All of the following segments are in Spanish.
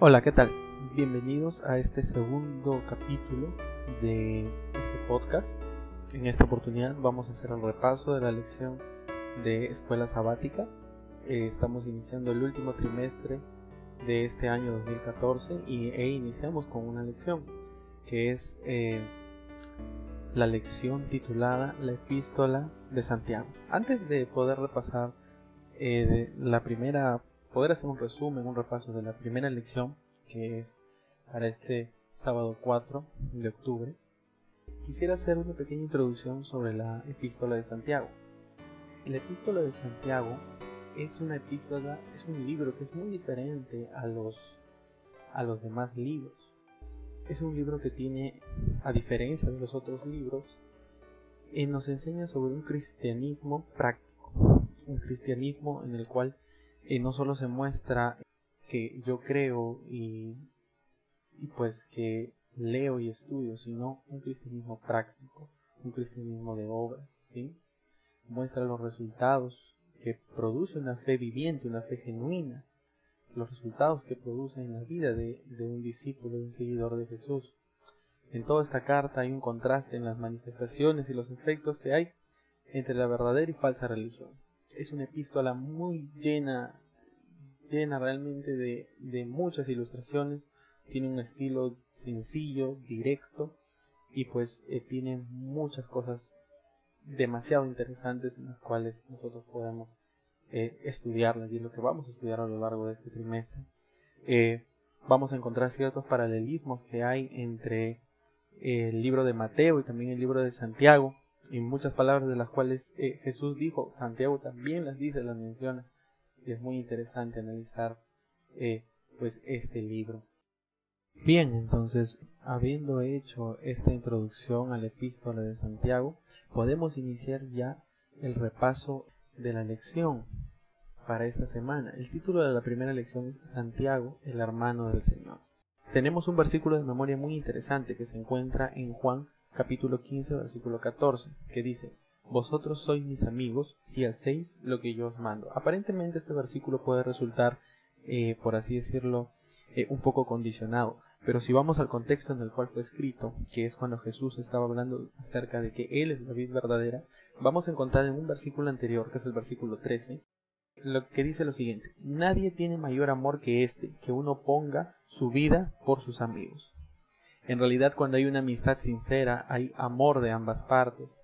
Hola, ¿qué tal? Bienvenidos a este segundo capítulo de este podcast. En esta oportunidad vamos a hacer el repaso de la lección de escuela sabática. Eh, estamos iniciando el último trimestre de este año 2014 y, e iniciamos con una lección que es eh, la lección titulada La epístola de Santiago. Antes de poder repasar eh, la primera, poder hacer un resumen, un repaso de la primera lección que es para este sábado 4 de octubre, quisiera hacer una pequeña introducción sobre la epístola de Santiago. La epístola de Santiago es una epístola, es un libro que es muy diferente a los, a los demás libros. Es un libro que tiene, a diferencia de los otros libros, eh, nos enseña sobre un cristianismo práctico, un cristianismo en el cual eh, no solo se muestra que yo creo y, y pues que leo y estudio, sino un cristianismo práctico, un cristianismo de obras, ¿sí? Muestra los resultados que produce una fe viviente, una fe genuina, los resultados que produce en la vida de, un discípulo, de un seguidor de Jesús. En toda esta carta hay un contraste en las manifestaciones y los efectos que hay entre la verdadera y falsa religión. Es una epístola muy llena, llena realmente de, de muchas ilustraciones, tiene un estilo sencillo, directo y pues eh, tiene muchas cosas demasiado interesantes en las cuales nosotros podemos eh, estudiarlas y es lo que vamos a estudiar a lo largo de este trimestre. Eh, vamos a encontrar ciertos paralelismos que hay entre el libro de Mateo y también el libro de Santiago y muchas palabras de las cuales Jesús dijo, Santiago también las dice, las menciona y es muy interesante analizar pues este libro. Bien, entonces, habiendo hecho esta introducción a la epístola de Santiago, podemos iniciar ya el repaso de la lección para esta semana. El título de la primera lección es Santiago, el hermano del Señor. Tenemos un versículo de memoria muy interesante que se encuentra en Juan capítulo 15, versículo 14, que dice, Vosotros sois mis amigos si hacéis lo que yo os mando. Aparentemente este versículo puede resultar, eh, por así decirlo, eh, un poco condicionado, pero si vamos al contexto en el cual fue escrito, que es cuando Jesús estaba hablando acerca de que Él es la vida verdadera, vamos a encontrar en un versículo anterior, que es el versículo 13, lo que dice lo siguiente, nadie tiene mayor amor que este, que uno ponga su vida por sus amigos. En realidad cuando hay una amistad sincera, hay amor de ambas partes,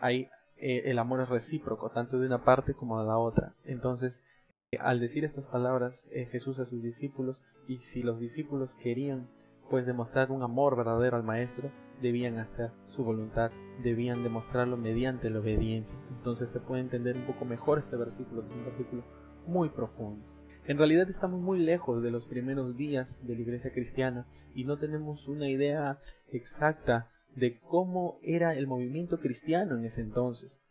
hay eh, el amor es recíproco, tanto de una parte como de la otra. Entonces, eh, al decir estas palabras eh, Jesús a sus discípulos, y si los discípulos querían pues demostrar un amor verdadero al Maestro, debían hacer su voluntad, debían demostrarlo mediante la obediencia. Entonces se puede entender un poco mejor este versículo, que es un versículo muy profundo. En realidad estamos muy lejos de los primeros días de la iglesia cristiana y no tenemos una idea exacta de cómo era el movimiento cristiano en ese entonces.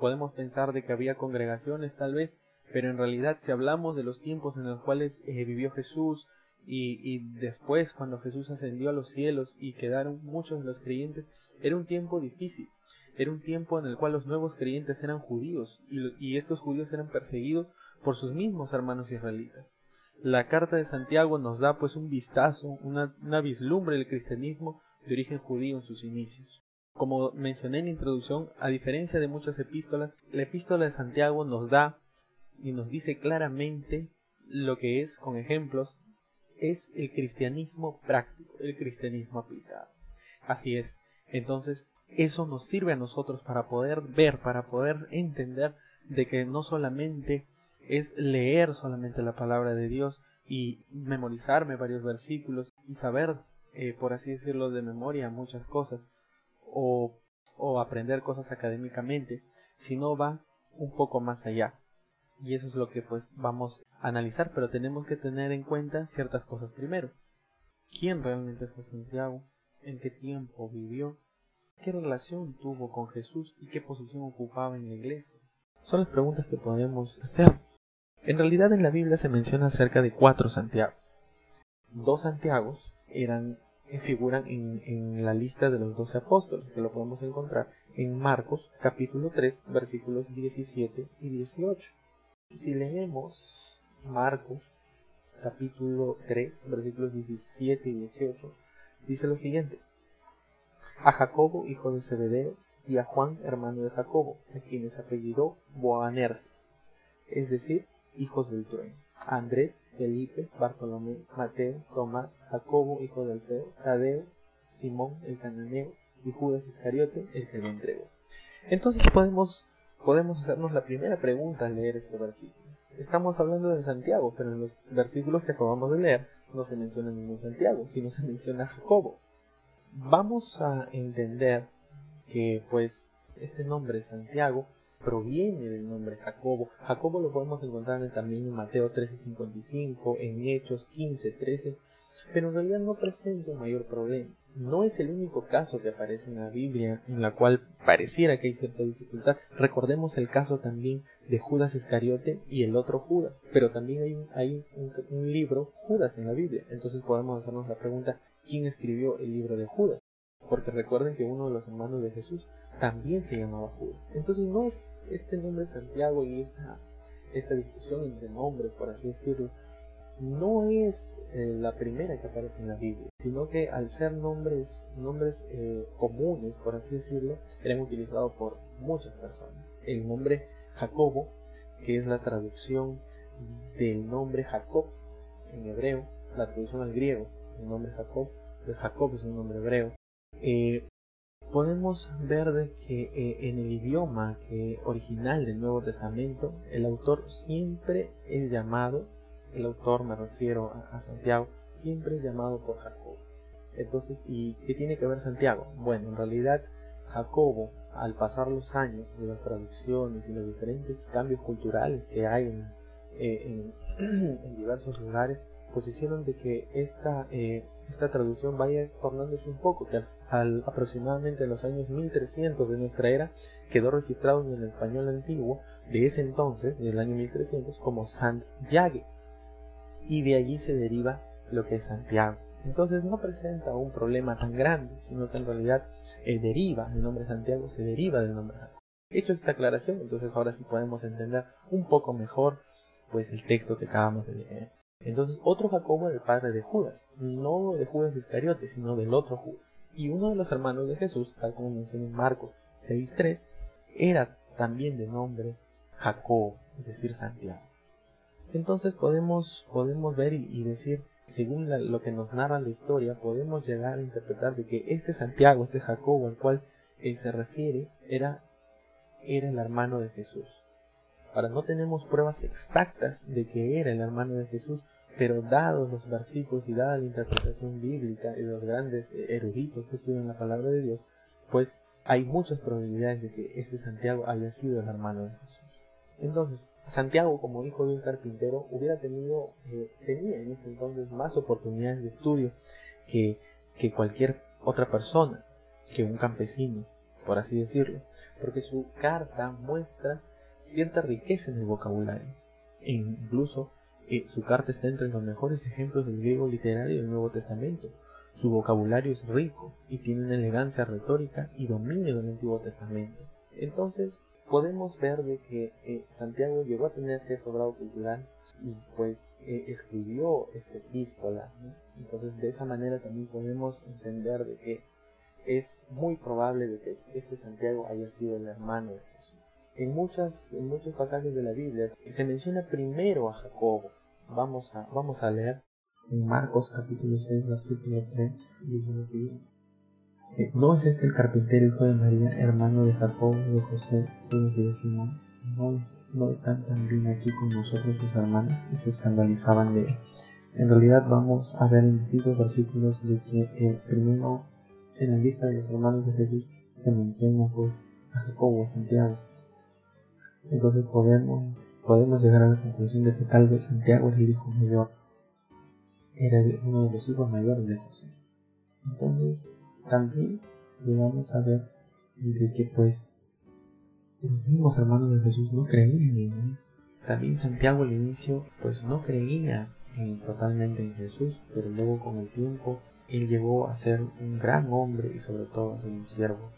Podemos pensar de que había congregaciones tal vez, pero en realidad si hablamos de los tiempos en los cuales eh, vivió Jesús, y, después cuando Jesús ascendió a los cielos y quedaron muchos de los creyentes, era un tiempo difícil, era un tiempo en el cual los nuevos creyentes eran judíos y, estos judíos eran perseguidos por sus mismos hermanos israelitas. La carta de Santiago nos da pues un vistazo, una, vislumbre del cristianismo de origen judío en sus inicios. Como mencioné en la introducción, a diferencia de muchas epístolas, la epístola de Santiago nos da y nos dice claramente lo que es, con ejemplos, es el cristianismo práctico, el cristianismo aplicado. Así es. Entonces, eso nos sirve a nosotros para poder ver, para poder entender de que no solamente es leer solamente la palabra de Dios y memorizarme varios versículos y saber, eh, por así decirlo, de memoria muchas cosas o, o aprender cosas académicamente, sino va un poco más allá. Y eso es lo que pues vamos a analizar, pero tenemos que tener en cuenta ciertas cosas primero. ¿Quién realmente fue Santiago? ¿En qué tiempo vivió? ¿Qué relación tuvo con Jesús y qué posición ocupaba en la iglesia? Son las preguntas que podemos hacer. En realidad en la Biblia se menciona cerca de cuatro Santiago. Dos Santiagos eran, eh, figuran en, la lista de los doce apóstoles, que lo podemos encontrar en Marcos capítulo 3 versículos 17 y 18. Si leemos Marcos capítulo 3, versículos 17 y 18, dice lo siguiente. A Jacobo, hijo de Zebedeo, y a Juan, hermano de Jacobo, a quienes apellidó Boanerges, es decir, hijos del trueno. Andrés, Felipe, Bartolomé, Mateo, Tomás, Jacobo, hijo de Alfeo, Tadeo, Simón, el cananeo, y Judas Iscariote, el que lo entregó. Entonces podemos, podemos hacernos la primera pregunta al leer este versículo. Estamos hablando de Santiago, pero en los versículos que acabamos de leer no se menciona ningún Santiago, sino se menciona Jacobo. Vamos a entender que pues este nombre Santiago proviene del nombre Jacobo. Jacobo lo podemos encontrar también en Mateo 13:55, en Hechos 15:13, pero en realidad no presenta un mayor problema. No es el único caso que aparece en la Biblia en la cual pareciera que hay cierta dificultad. Recordemos el caso también de Judas Iscariote y el otro Judas, pero también hay, un, hay un libro Judas en la Biblia. Entonces podemos hacernos la pregunta, ¿quién escribió el libro de Judas? Porque recuerden que uno de los hermanos de Jesús también se llamaba Judas. Entonces no es este nombre Santiago y esta, esta discusión entre nombres, por así decirlo, no es eh, la primera que aparece en la Biblia, sino que al ser nombres, nombres eh, comunes, por así decirlo, eran utilizados por muchas personas. El nombre Jacobo, que es la traducción del nombre Jacob en hebreo, la traducción al griego, el nombre Jacob, el Jacob es un nombre hebreo, eh, podemos ver de que eh, en el idioma original del Nuevo Testamento, el autor siempre es llamado, el autor me refiero a, Santiago, siempre es llamado por Jacobo. Entonces, ¿y qué tiene que ver Santiago? Bueno, en realidad Jacobo, al pasar los años de las traducciones y los diferentes cambios culturales que hay en, eh, diversos lugares, pues hicieron de que esta, esta traducción vaya tornándose un poco, que al, aproximadamente en los años 1300 de nuestra era quedó registrado en el español antiguo de ese entonces, del año 1300, como Santiago. Y de allí se deriva lo que es Santiago. Entonces no presenta un problema tan grande, sino que en realidad eh, deriva, el nombre Santiago se deriva del nombre Jacob. Hecho esta aclaración, entonces ahora sí podemos entender un poco mejor pues el texto que acabamos de leer. Entonces, otro Jacobo era el padre de Judas, no de Judas Iscariote, sino del otro Judas. Y uno de los hermanos de Jesús, tal como menciona en Marcos 6.3, era también de nombre Jacobo, es decir, Santiago. Entonces podemos, podemos ver y, decir, según lo que nos narra la historia, podemos llegar a interpretar de que este Santiago, este Jacobo al cual él se refiere, era, era el hermano de Jesús. Ahora no tenemos pruebas exactas de que era el hermano de Jesús, pero dados los versículos y dada la interpretación bíblica y los grandes eruditos que estudian la palabra de Dios, pues hay muchas probabilidades de que este Santiago haya sido el hermano de Jesús. Entonces, Santiago, como hijo de un carpintero, hubiera tenido, eh, tenía en ese entonces más oportunidades de estudio que, que cualquier otra persona, que un campesino, por así decirlo, porque su carta muestra cierta riqueza en el vocabulario. E incluso eh, su carta está entre los mejores ejemplos del griego literario del Nuevo Testamento. Su vocabulario es rico y tiene una elegancia retórica y dominio del Antiguo Testamento. Entonces podemos ver de que eh, Santiago llegó a tener cierto grado cultural y pues eh, escribió esta epístola. Entonces de esa manera también podemos entender de que es muy probable de que este Santiago haya sido el hermano en, muchas, en muchos pasajes de la Biblia se menciona primero a Jacobo. Vamos a, vamos a leer en Marcos capítulo 6, versículo 3, dice lo siguiente. Eh, ¿No es este el carpintero hijo de María, hermano de Jacobo, de José, y de Simón? ¿No, ¿No están también aquí con nosotros sus hermanas? Y se escandalizaban de él. En realidad vamos a ver en distintos versículos de que eh, primero en la lista de los hermanos de Jesús se menciona pues a Jacobo, Santiago, entonces podemos, podemos llegar a la conclusión de que tal vez Santiago era el hijo mayor, era uno de los hijos mayores de José. Entonces también llegamos a ver de que pues los mismos hermanos de Jesús no creían en él. También Santiago al inicio pues no creía totalmente en Jesús, pero luego con el tiempo él llegó a ser un gran hombre y sobre todo a ser un siervo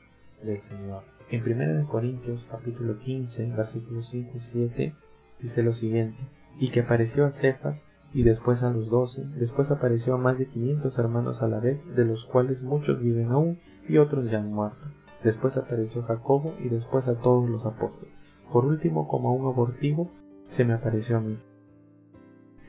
del Señor. En 1 Corintios capítulo 15, versículos 5 y 7, dice lo siguiente, y que apareció a Cefas y después a los doce. Después apareció a más de 500 hermanos a la vez, de los cuales muchos viven aún y otros ya han muerto. Después apareció Jacobo y después a todos los apóstoles. Por último, como a un abortivo, se me apareció a mí.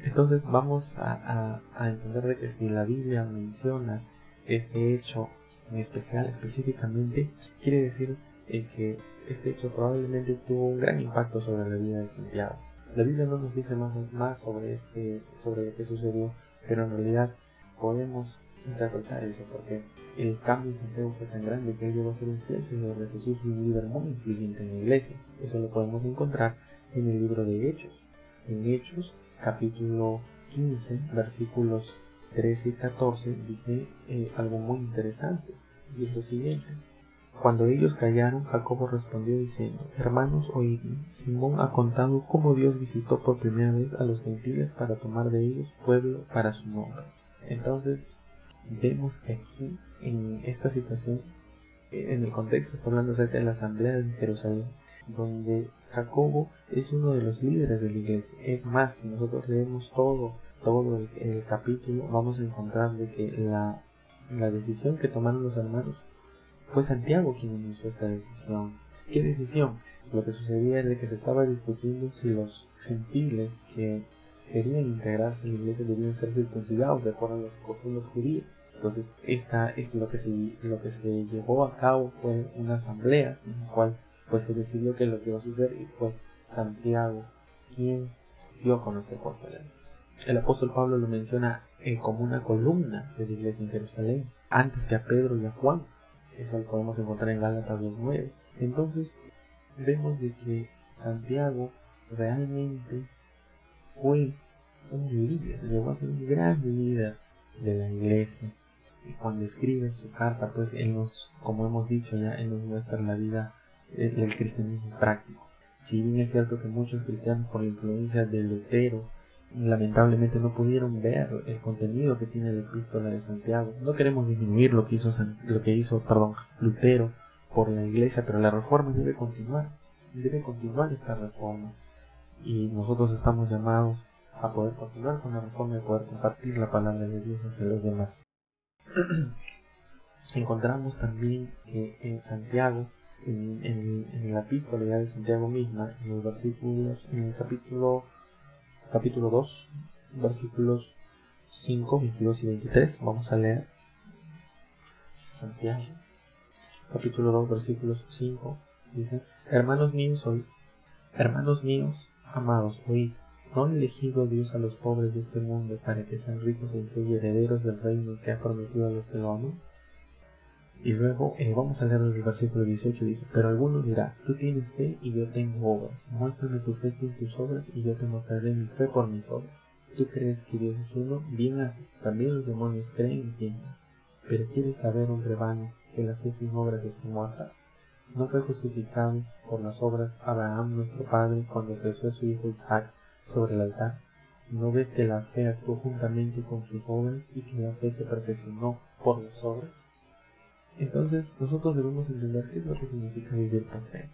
Entonces vamos a, entender de que si la Biblia menciona este hecho en especial, específicamente, quiere decir eh, que este hecho probablemente tuvo un gran impacto sobre la vida de Santiago. La Biblia no nos dice más, más sobre, este, sobre lo que sucedió, pero en realidad podemos interpretar eso porque el cambio en Santiago fue tan grande que él llegó a ser influencia de Jesús y un líder muy influyente en la iglesia. Eso lo podemos encontrar en el libro de Hechos. En Hechos, capítulo 15, versículos 13 y 14, dice eh, algo muy interesante. Y es lo siguiente. Cuando ellos callaron, Jacobo respondió diciendo, Hermanos, oídme, Simón ha contado cómo Dios visitó por primera vez a los gentiles para tomar de ellos pueblo para su nombre. Entonces, vemos que aquí, en esta situación, en el contexto está hablando acerca de la asamblea de Jerusalén, donde Jacobo es uno de los líderes de la iglesia. Es más, si nosotros leemos todo, todo el, capítulo, vamos a encontrar de que la, la decisión que tomaron los hermanos fue Santiago quien inició esta decisión. ¿Qué decisión? Lo que sucedía era que se estaba discutiendo si los gentiles que querían integrarse en la iglesia debían ser circuncidados de acuerdo a las costumbres judías. Entonces, esta es lo que se, lo que se llevó a cabo fue una asamblea en la cual pues se decidió que lo que iba a suceder y fue Santiago quien dio a conocer por El apóstol Pablo lo menciona eh, como una columna de la iglesia en Jerusalén, antes que a Pedro y a Juan. Eso lo podemos encontrar en Gálatas 2.9. Entonces vemos de que Santiago realmente fue un líder, llegó a ser un gran líder de la iglesia. Y cuando escribe su carta, pues él nos, como hemos dicho ya, él nos muestra la vida del cristianismo práctico. Si bien es cierto que muchos cristianos por la influencia de Lutero lamentablemente no pudieron ver el contenido que tiene la epístola de Santiago. No queremos disminuir lo que hizo, lo que hizo perdón, Lutero por la iglesia, pero la reforma debe continuar. Debe continuar esta reforma. Y nosotros estamos llamados a poder continuar con la reforma y poder compartir la palabra de Dios hacia los demás. Encontramos también que en Santiago, en, en la epístola de Santiago misma, en los versículos, en el capítulo capítulo 2, versículos 5, 22 y 23. Vamos a leer Santiago, capítulo 2, versículos 5. Dice, hermanos míos, hoy, hermanos míos, amados, oíd, ¿no ha elegido Dios a los pobres de este mundo para que sean ricos y herederos del reino que ha prometido a los que lo aman? Y luego eh, vamos a leer el versículo 18, dice, pero alguno dirá, tú tienes fe y yo tengo obras, muéstrame tu fe sin tus obras y yo te mostraré mi fe por mis obras. Tú crees que Dios es uno, bien haces, también los demonios creen y tienen. Pero quieres saber, hombre vano, que la fe sin obras está muerta. ¿No fue justificado por las obras Abraham nuestro padre cuando ofreció a su hijo Isaac sobre el altar? ¿No ves que la fe actuó juntamente con sus obras y que la fe se perfeccionó por las obras? Entonces nosotros debemos entender qué es lo que significa vivir por fe.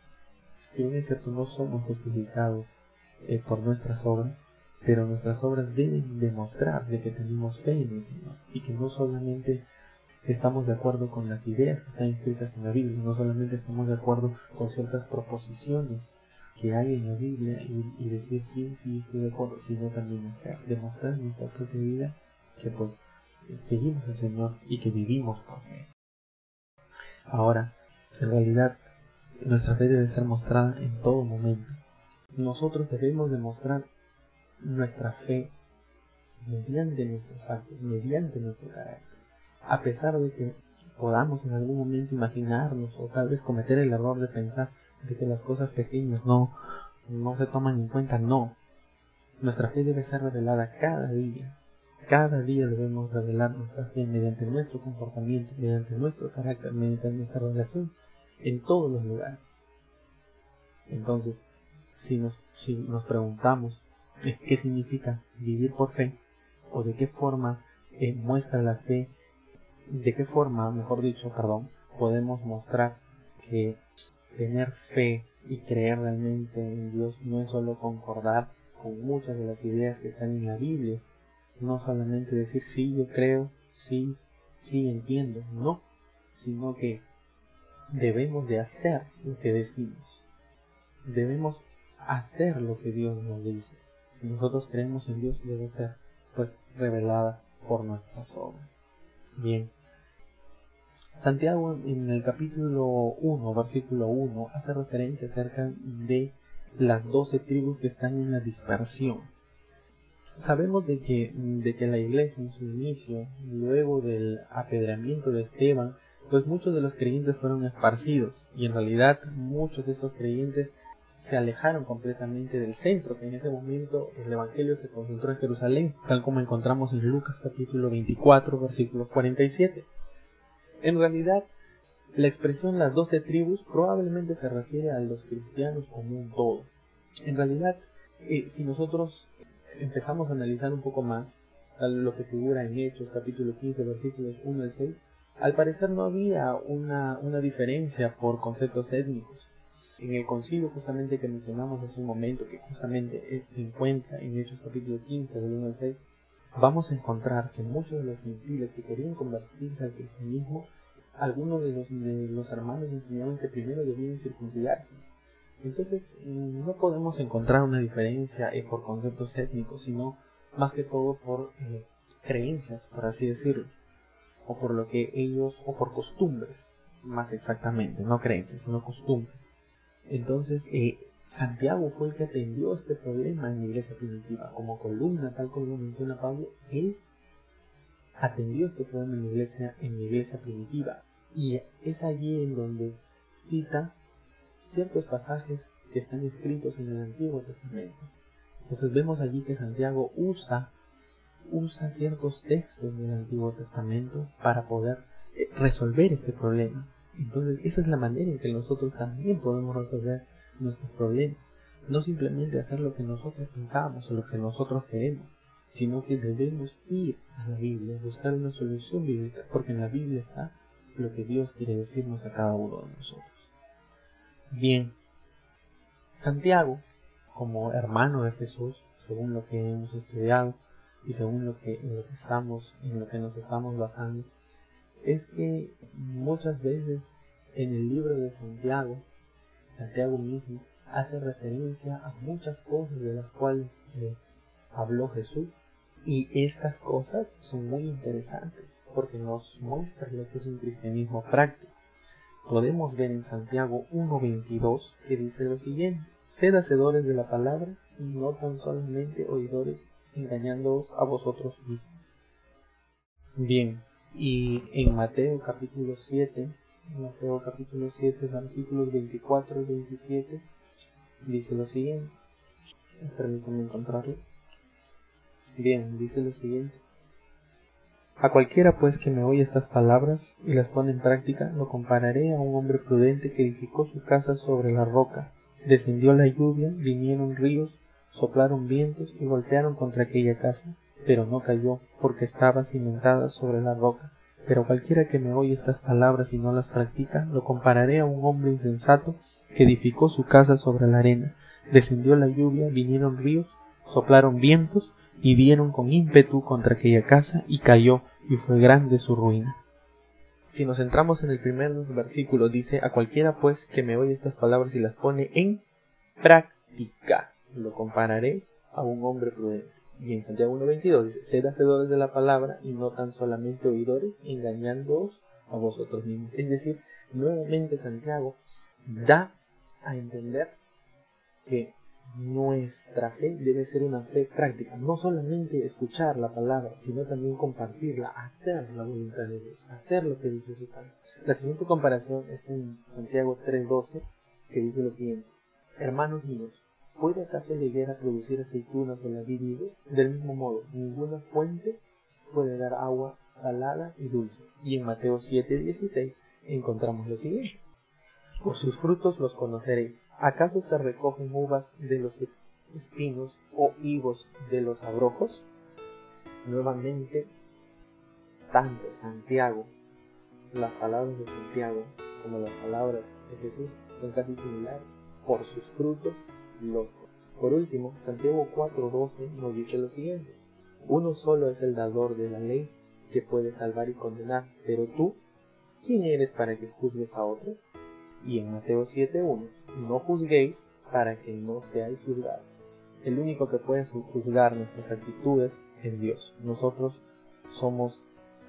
Si bien es cierto, no somos justificados eh, por nuestras obras, pero nuestras obras deben demostrar de que tenemos fe en el Señor y que no solamente estamos de acuerdo con las ideas que están escritas en la Biblia, no solamente estamos de acuerdo con ciertas proposiciones que hay en la Biblia y, decir sí, sí, estoy de acuerdo, sino también hacer, demostrar en nuestra propia vida que pues seguimos al Señor y que vivimos por fe. Ahora, en realidad, nuestra fe debe ser mostrada en todo momento. Nosotros debemos demostrar nuestra fe mediante nuestros actos, mediante nuestro carácter. A pesar de que podamos en algún momento imaginarnos o tal vez cometer el error de pensar de que las cosas pequeñas no, no se toman en cuenta, no. Nuestra fe debe ser revelada cada día, cada día debemos revelar nuestra fe mediante nuestro comportamiento, mediante nuestro carácter, mediante nuestra relación en todos los lugares. Entonces, si nos, si nos preguntamos qué significa vivir por fe, o de qué forma eh, muestra la fe, de qué forma, mejor dicho, perdón, podemos mostrar que tener fe y creer realmente en Dios no es solo concordar con muchas de las ideas que están en la Biblia, no solamente decir sí, yo creo, sí, sí, entiendo, no, sino que debemos de hacer lo que decimos. Debemos hacer lo que Dios nos dice. Si nosotros creemos en Dios, debe ser pues revelada por nuestras obras. Bien. Santiago en el capítulo 1, versículo 1, hace referencia acerca de las doce tribus que están en la dispersión. Sabemos de que, de que la iglesia en su inicio, luego del apedreamiento de Esteban, pues muchos de los creyentes fueron esparcidos y en realidad muchos de estos creyentes se alejaron completamente del centro, que en ese momento el Evangelio se concentró en Jerusalén, tal como encontramos en Lucas capítulo 24, versículo 47. En realidad, la expresión las doce tribus probablemente se refiere a los cristianos como un todo. En realidad, eh, si nosotros empezamos a analizar un poco más lo que figura en Hechos capítulo 15 versículos 1 al 6, al parecer no había una, una diferencia por conceptos étnicos. En el concilio justamente que mencionamos hace un momento, que justamente se encuentra en Hechos capítulo 15 del 1 al 6, vamos a encontrar que muchos de los gentiles que querían convertirse al cristianismo, algunos de los, de los hermanos enseñaban que primero debían circuncidarse entonces no podemos encontrar una diferencia eh, por conceptos étnicos, sino más que todo por eh, creencias, por así decirlo, o por lo que ellos, o por costumbres, más exactamente, no creencias, sino costumbres. Entonces, eh, Santiago fue el que atendió este problema en la iglesia primitiva, como columna, tal como lo menciona Pablo, él atendió este problema en la iglesia, en la iglesia primitiva. Y es allí en donde cita ciertos pasajes que están escritos en el Antiguo Testamento. Entonces vemos allí que Santiago usa, usa ciertos textos del Antiguo Testamento para poder eh, resolver este problema. Entonces esa es la manera en que nosotros también podemos resolver nuestros problemas. No simplemente hacer lo que nosotros pensamos o lo que nosotros queremos, sino que debemos ir a la Biblia, buscar una solución bíblica, porque en la Biblia está lo que Dios quiere decirnos a cada uno de nosotros. Bien, Santiago, como hermano de Jesús, según lo que hemos estudiado y según lo que, lo que estamos, en lo que nos estamos basando, es que muchas veces en el libro de Santiago, Santiago mismo hace referencia a muchas cosas de las cuales eh, habló Jesús y estas cosas son muy interesantes porque nos muestran lo que es un cristianismo práctico podemos ver en Santiago 1.22 que dice lo siguiente, sed hacedores de la palabra y no tan solamente oidores engañándoos a vosotros mismos. Bien, y en Mateo capítulo 7, Mateo capítulo 7, versículos 24 y 27, dice lo siguiente. Permítanme encontrarlo. Bien, dice lo siguiente. A cualquiera pues que me oye estas palabras y las pone en práctica, lo compararé a un hombre prudente que edificó su casa sobre la roca. Descendió la lluvia, vinieron ríos, soplaron vientos y golpearon contra aquella casa, pero no cayó, porque estaba cimentada sobre la roca. Pero cualquiera que me oye estas palabras y no las practica, lo compararé a un hombre insensato que edificó su casa sobre la arena. Descendió la lluvia, vinieron ríos, soplaron vientos y dieron con ímpetu contra aquella casa y cayó y fue grande su ruina. Si nos centramos en el primer versículo, dice, a cualquiera pues que me oye estas palabras y las pone en práctica, lo compararé a un hombre prudente. Y en Santiago 1.22 dice, sed hacedores de la palabra y no tan solamente oidores, engañándoos a vosotros mismos. Es decir, nuevamente Santiago da a entender que nuestra fe debe ser una fe práctica, no solamente escuchar la palabra, sino también compartirla, hacer la voluntad de Dios, hacer lo que dice su palabra. La siguiente comparación es en Santiago 3:12, que dice lo siguiente: Hermanos míos, ¿puede acaso la higuera producir aceitunas o la vid Del mismo modo, ninguna fuente puede dar agua salada y dulce. Y en Mateo 7:16 encontramos lo siguiente: por sus frutos los conoceréis. ¿Acaso se recogen uvas de los espinos o higos de los abrojos? Nuevamente, tanto Santiago, las palabras de Santiago como las palabras de Jesús son casi similares. Por sus frutos los Por último, Santiago 4:12 nos dice lo siguiente. Uno solo es el dador de la ley que puede salvar y condenar, pero tú, ¿quién eres para que juzgues a otro? Y en Mateo 7.1, no juzguéis para que no seáis juzgados. El único que puede juzgar nuestras actitudes es Dios. Nosotros somos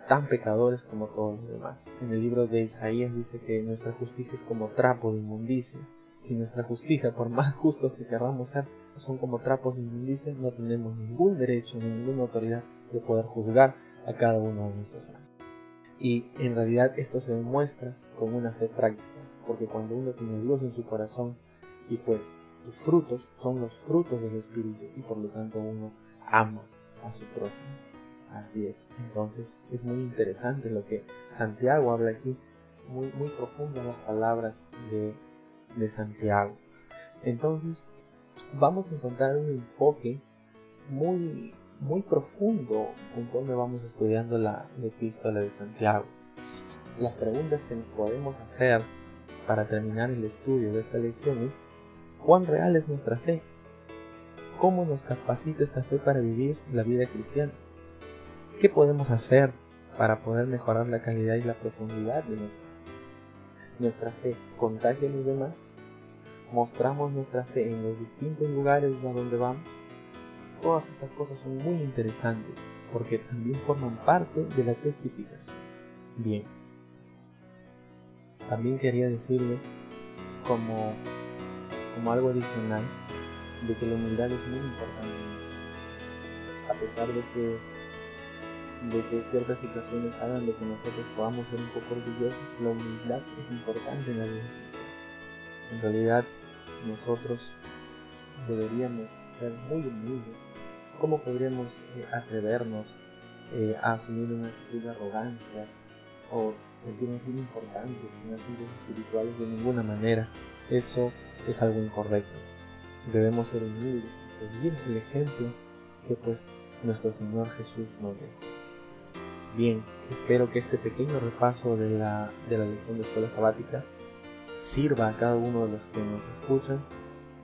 tan pecadores como todos los demás. En el libro de Isaías dice que nuestra justicia es como trapo de inmundicia. Si nuestra justicia, por más justos que queramos ser, son como trapos de inmundicia, no tenemos ningún derecho, ni ninguna autoridad de poder juzgar a cada uno de nuestros hermanos. Y en realidad esto se demuestra con una fe práctica, porque cuando uno tiene Dios en su corazón y pues sus frutos son los frutos del Espíritu y por lo tanto uno ama a su prójimo. Así es. Entonces es muy interesante lo que Santiago habla aquí, muy, muy profundas las palabras de, de Santiago. Entonces vamos a encontrar un enfoque muy, muy profundo conforme vamos estudiando la, la epístola de Santiago. Las preguntas que nos podemos hacer para terminar el estudio de esta lección es ¿cuán real es nuestra fe? ¿Cómo nos capacita esta fe para vivir la vida cristiana? ¿Qué podemos hacer para poder mejorar la calidad y la profundidad de nuestra, nuestra fe? ¿Contagia a los demás? ¿Mostramos nuestra fe en los distintos lugares a donde vamos? Todas estas cosas son muy interesantes porque también forman parte de la testificación. Bien. También quería decirle como, como algo adicional de que la humildad es muy importante. A pesar de que de que ciertas situaciones hagan de que nosotros podamos ser un poco orgullosos, la humildad es importante en la vida. En realidad, nosotros deberíamos ser muy humildes. ¿Cómo podríamos eh, atrevernos eh, a asumir una actitud de arrogancia o sentirnos muy importantes en asuntos espirituales de ninguna manera? Eso es algo incorrecto. Debemos ser humildes y seguir el ejemplo que pues nuestro Señor Jesús nos dejó. Bien, espero que este pequeño repaso de la, de la lección de escuela sabática sirva a cada uno de los que nos escuchan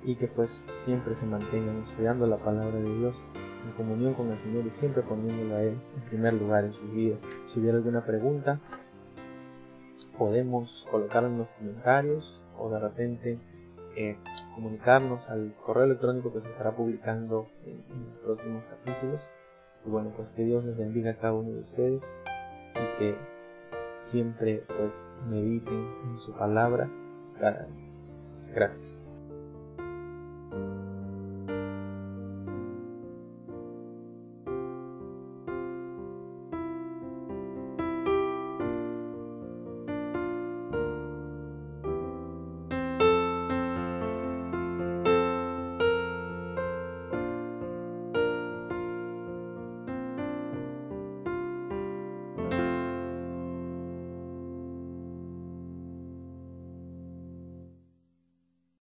y que pues siempre se mantengan estudiando la palabra de Dios en comunión con el Señor y siempre poniéndolo a Él en primer lugar en su vida. Si hubiera alguna pregunta, podemos colocarla en los comentarios o de repente eh, comunicarnos al correo electrónico que se estará publicando en los próximos capítulos. Y bueno, pues que Dios les bendiga a cada uno de ustedes y que siempre pues mediten en su palabra. Gracias.